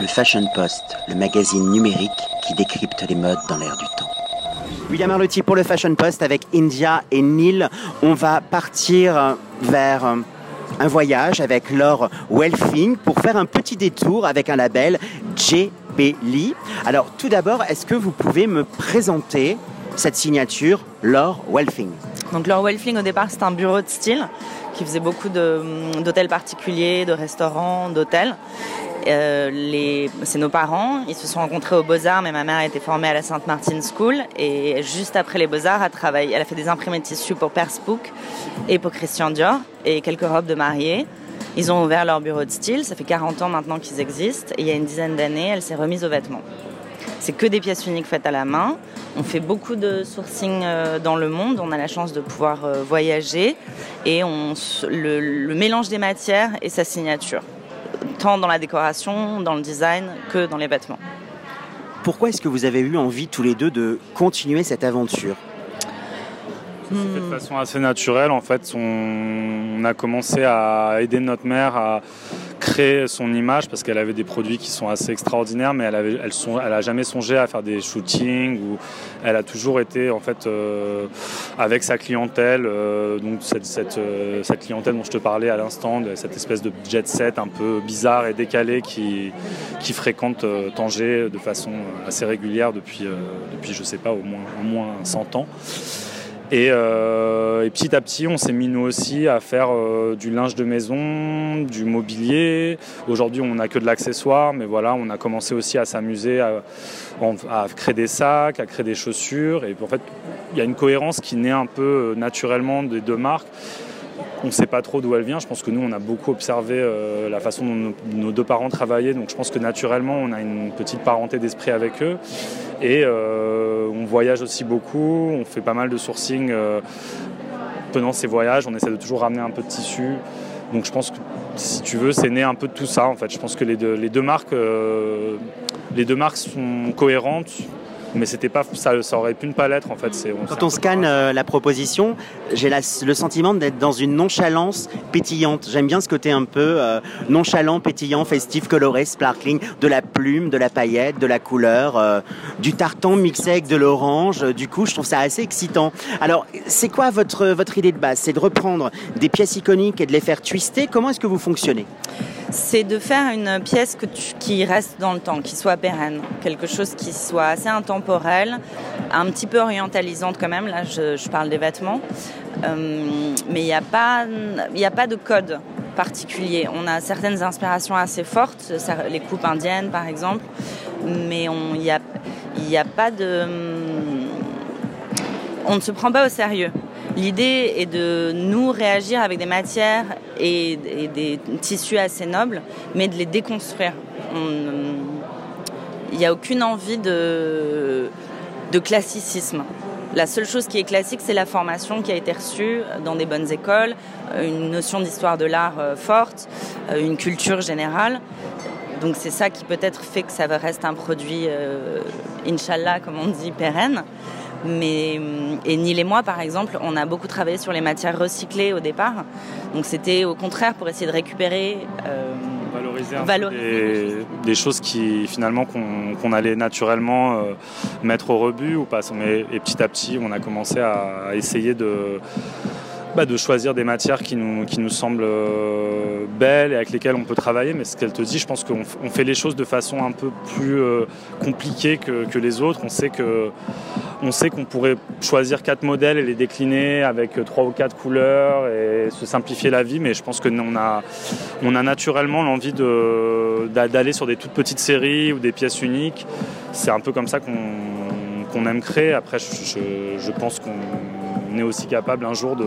le Fashion Post, le magazine numérique qui décrypte les modes dans l'air du temps. William Arlotti pour le Fashion Post avec India et Neil. On va partir vers un voyage avec Laure Welfing pour faire un petit détour avec un label J.P. Lee. Alors tout d'abord, est-ce que vous pouvez me présenter cette signature Laure Welfing? Donc Laure Welfing au départ c'est un bureau de style qui faisait beaucoup d'hôtels particuliers, de restaurants, d'hôtels. Euh, c'est nos parents, ils se sont rencontrés aux Beaux-Arts, mais ma mère a été formée à la Sainte Martin School. Et juste après les Beaux-Arts, elle, travaillé, elle a fait des imprimés de tissus pour Perspook et pour Christian Dior et quelques robes de mariée. Ils ont ouvert leur bureau de style, ça fait 40 ans maintenant qu'ils existent. Et il y a une dizaine d'années, elle s'est remise aux vêtements. C'est que des pièces uniques faites à la main. On fait beaucoup de sourcing euh, dans le monde. On a la chance de pouvoir euh, voyager et on, le mélange des matières et sa signature tant dans la décoration, dans le design que dans les vêtements. Pourquoi est-ce que vous avez eu envie tous les deux de continuer cette aventure? De façon assez naturelle. En fait, on, a commencé à aider notre mère à créer son image parce qu'elle avait des produits qui sont assez extraordinaires, mais elle, avait, elle, elle a jamais songé à faire des shootings ou elle a toujours été en fait euh, avec sa clientèle, euh, donc cette, cette, euh, cette, clientèle dont je te parlais à l'instant, cette espèce de jet set un peu bizarre et décalé qui, qui fréquente Tanger de façon assez régulière depuis, depuis je sais pas, au moins, au moins 100 ans. Euh, et, petit à petit, on s'est mis nous aussi à faire euh, du linge de maison, du mobilier. Aujourd'hui, on n'a que de l'accessoire, mais voilà, on a commencé aussi à s'amuser à, créer des sacs, à créer des chaussures. Et en fait, il y a une cohérence qui naît un peu euh, naturellement des deux marques. On ne sait pas trop d'où elle vient. Je pense que nous, on a beaucoup observé la façon dont nos, deux parents travaillaient. Donc je pense que naturellement, on a une petite parenté d'esprit avec eux. Et euh, on voyage aussi beaucoup, on fait pas mal de sourcing euh, pendant ces voyages, on essaie de toujours ramener un peu de tissu. Donc je pense que si tu veux, c'est né un peu de tout ça en fait. Je pense que les deux, marques, euh, les deux marques sont cohérentes mais c'était pas ça, ça aurait pu ne pas l'être en fait. C'est, Quand on scanne euh, la proposition, j'ai le sentiment d'être dans une nonchalance pétillante. J'aime bien ce côté un peu euh, nonchalant, pétillant, festif, coloré, sparkling, de la plume, de la paillette, de la couleur, euh, du tartan mixé avec de l'orange. Du coup, je trouve ça assez excitant. Alors, c'est quoi votre votre idée de base? C'est de reprendre des pièces iconiques et de les faire twister? Comment est-ce que vous fonctionnez? C'est de faire une pièce qui reste dans le temps, qui soit pérenne, quelque chose qui soit assez intemporel, un petit peu orientalisante quand même. Là, je, parle des vêtements, euh, mais il n'y a pas, de code particulier. On a certaines inspirations assez fortes, les coupes indiennes par exemple, mais il a pas de, on ne se prend pas au sérieux. L'idée est de nous réagir avec des matières et, des tissus assez nobles, mais de les déconstruire. Il n'y a aucune envie de, classicisme. La seule chose qui est classique, c'est la formation qui a été reçue dans des bonnes écoles, une notion d'histoire de l'art euh, forte, euh, une culture générale. Donc c'est ça qui peut-être fait que ça reste un produit, euh, inshallah, comme on dit, pérenne. Mais, et Neil et moi, par exemple, on a beaucoup travaillé sur les matières recyclées au départ. Donc c'était au contraire pour essayer de récupérer. Euh, valoriser, des, choses qui finalement qu'on allait naturellement euh, mettre au rebut ou pas. et petit à petit, on a commencé à essayer de bah, de choisir des matières qui nous, qui nous semblent euh, belles et avec lesquelles on peut travailler. Mais ce qu'elle te dit, je pense qu'on fait les choses de façon un peu plus euh, compliquée que, que, les autres. On sait que on sait qu'on pourrait choisir quatre modèles et les décliner avec trois ou quatre couleurs et se simplifier la vie. Mais je pense que on a, naturellement l'envie d'aller sur des toutes petites séries ou des pièces uniques. C'est un peu comme ça qu'on aime créer. Après, je, pense qu'on on est aussi capable un jour de,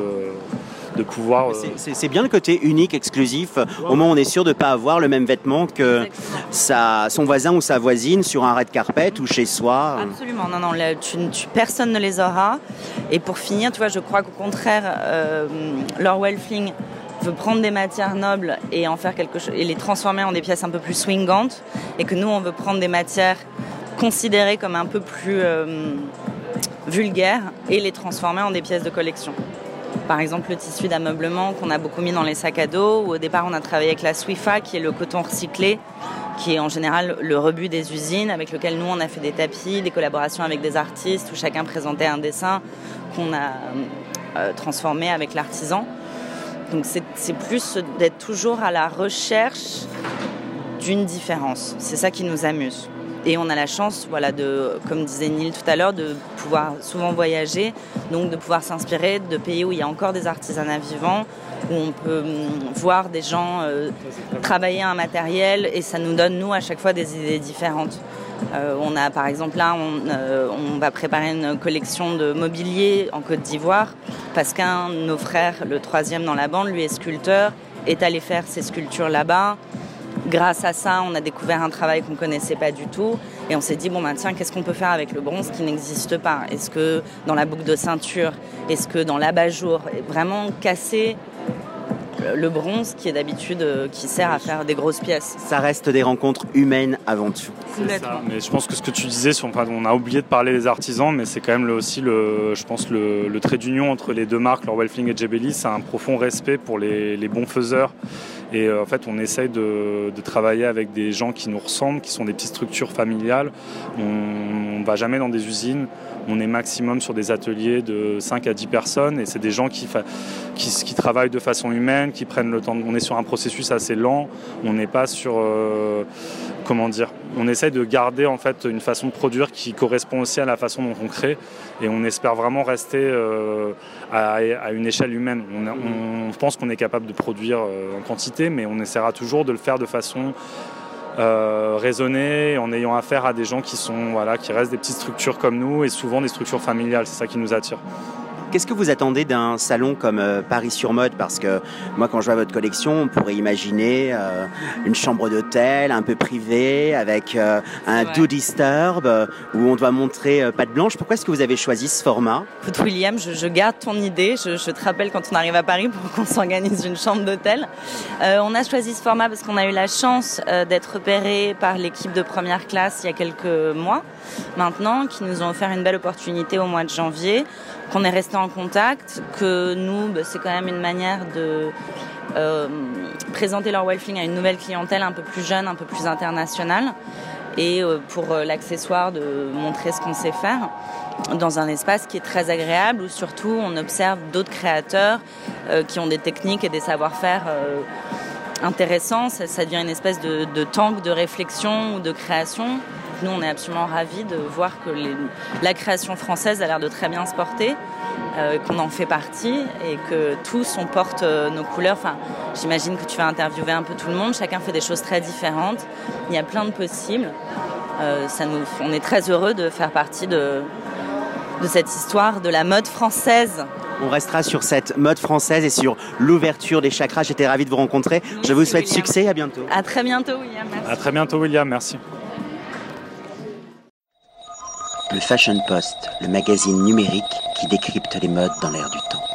de pouvoir. Euh, c'est bien le côté unique, exclusif. Au moins, on est sûr de ne pas avoir le même vêtement que sa, son voisin ou sa voisine sur un red carpet ou chez soi. Absolument, non, non, personne ne les aura. Et pour finir, tu vois, je crois qu'au contraire, euh, Laure Welfling veut prendre des matières nobles et en faire quelque chose et les transformer en des pièces un peu plus swingantes et que nous on veut prendre des matières considérées comme un peu plus euh, vulgaires et les transformer en des pièces de collection. Par exemple, le tissu d'ameublement qu'on a beaucoup mis dans les sacs à dos, où au départ on a travaillé avec la Swifa, qui est le coton recyclé, qui est en général le rebut des usines, avec lequel nous on a fait des tapis, des collaborations avec des artistes où chacun présentait un dessin qu'on a euh, transformé avec l'artisan. Donc c'est plus d'être toujours à la recherche d'une différence. C'est ça qui nous amuse. Et on a la chance, voilà, de, comme disait Neil tout à l'heure, de pouvoir souvent voyager, donc de pouvoir s'inspirer de pays où il y a encore des artisanats vivants, où on peut hum, voir des gens euh, travailler un matériel et ça nous donne, nous, à chaque fois des idées différentes. Euh, on a par exemple là, on, euh, on, va préparer une collection de mobilier en Côte d'Ivoire parce qu'un de nos frères, le troisième dans la bande, lui est sculpteur, est allé faire ses sculptures là-bas. Grâce à ça, on a découvert un travail qu'on connaissait pas du tout. Et on s'est dit bon ben tiens, qu'est-ce qu'on peut faire avec le bronze qui n'existe pas? Est-ce que dans la boucle de ceinture, est-ce que dans l'abat-jour, vraiment casser le bronze qui est d'habitude euh, qui sert à faire des grosses pièces. Ça reste des rencontres humaines avant tout. Mais je pense que ce que tu disais, on a oublié de parler des artisans, mais c'est quand même aussi le, je pense le, trait d'union entre les deux marques, Lord Welfling et Jebeli, c'est un profond respect pour les, les bons faiseurs et euh, en fait, on essaye de, travailler avec des gens qui nous ressemblent, qui sont des petites structures familiales. On jamais dans des usines. On est maximum sur des ateliers de 5 à 10 personnes et c'est des gens qui, travaillent de façon humaine, qui prennent le temps. On est sur un processus assez lent. On n'est pas sur. Euh, comment dire On essaye de garder en fait une façon de produire qui correspond aussi à la façon dont on crée et on espère vraiment rester euh, à, une échelle humaine. On, pense qu'on est capable de produire en quantité mais on essaiera toujours de le faire de façon euh, raisonnée, en ayant affaire à des gens qui sont voilà, qui restent des petites structures comme nous et souvent des structures familiales. C'est ça qui nous attire. Qu'est-ce que vous attendez d'un salon comme euh, Paris sur mode? Parce que moi, quand je vois votre collection, on pourrait imaginer euh, une chambre d'hôtel un peu privée avec euh, un do disturb où on doit montrer patte blanche. Pourquoi est-ce que vous avez choisi ce format? Écoute, William, je, garde ton idée. Je, te rappelle quand on arrive à Paris pour qu'on s'organise une chambre d'hôtel. on a choisi ce format parce qu'on a eu la chance d'être repéré par l'équipe de première classe il y a quelques mois maintenant, qui nous ont offert une belle opportunité au mois de janvier qu'on est resté en contact, que nous, bah, c'est quand même une manière de euh, présenter leur Wildfling à une nouvelle clientèle un peu plus jeune, un peu plus internationale, et euh, pour euh, l'accessoire de montrer ce qu'on sait faire dans un espace qui est très agréable où surtout on observe d'autres créateurs qui ont des techniques et des savoir-faire intéressants. Ça, ça, devient une espèce de, de tank de réflexion ou de création nous, on est absolument ravis de voir que la création française a l'air de très bien se porter, euh, qu'on en fait partie et que tous on porte euh, nos couleurs. Enfin, j'imagine que tu vas interviewer un peu tout le monde. Chacun fait des choses très différentes. Il y a plein de possibles. Euh, ça nous, on est très heureux de faire partie de, de cette histoire de la mode française. On restera sur cette mode française et sur l'ouverture des chakras. J'étais ravi de vous rencontrer. Je vous souhaite succès. À bientôt. À très bientôt, William. Merci. À très bientôt, William. Merci. Le Fashion Post, le magazine numérique qui décrypte les modes dans l'air du temps.